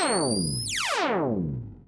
Meow. Meow.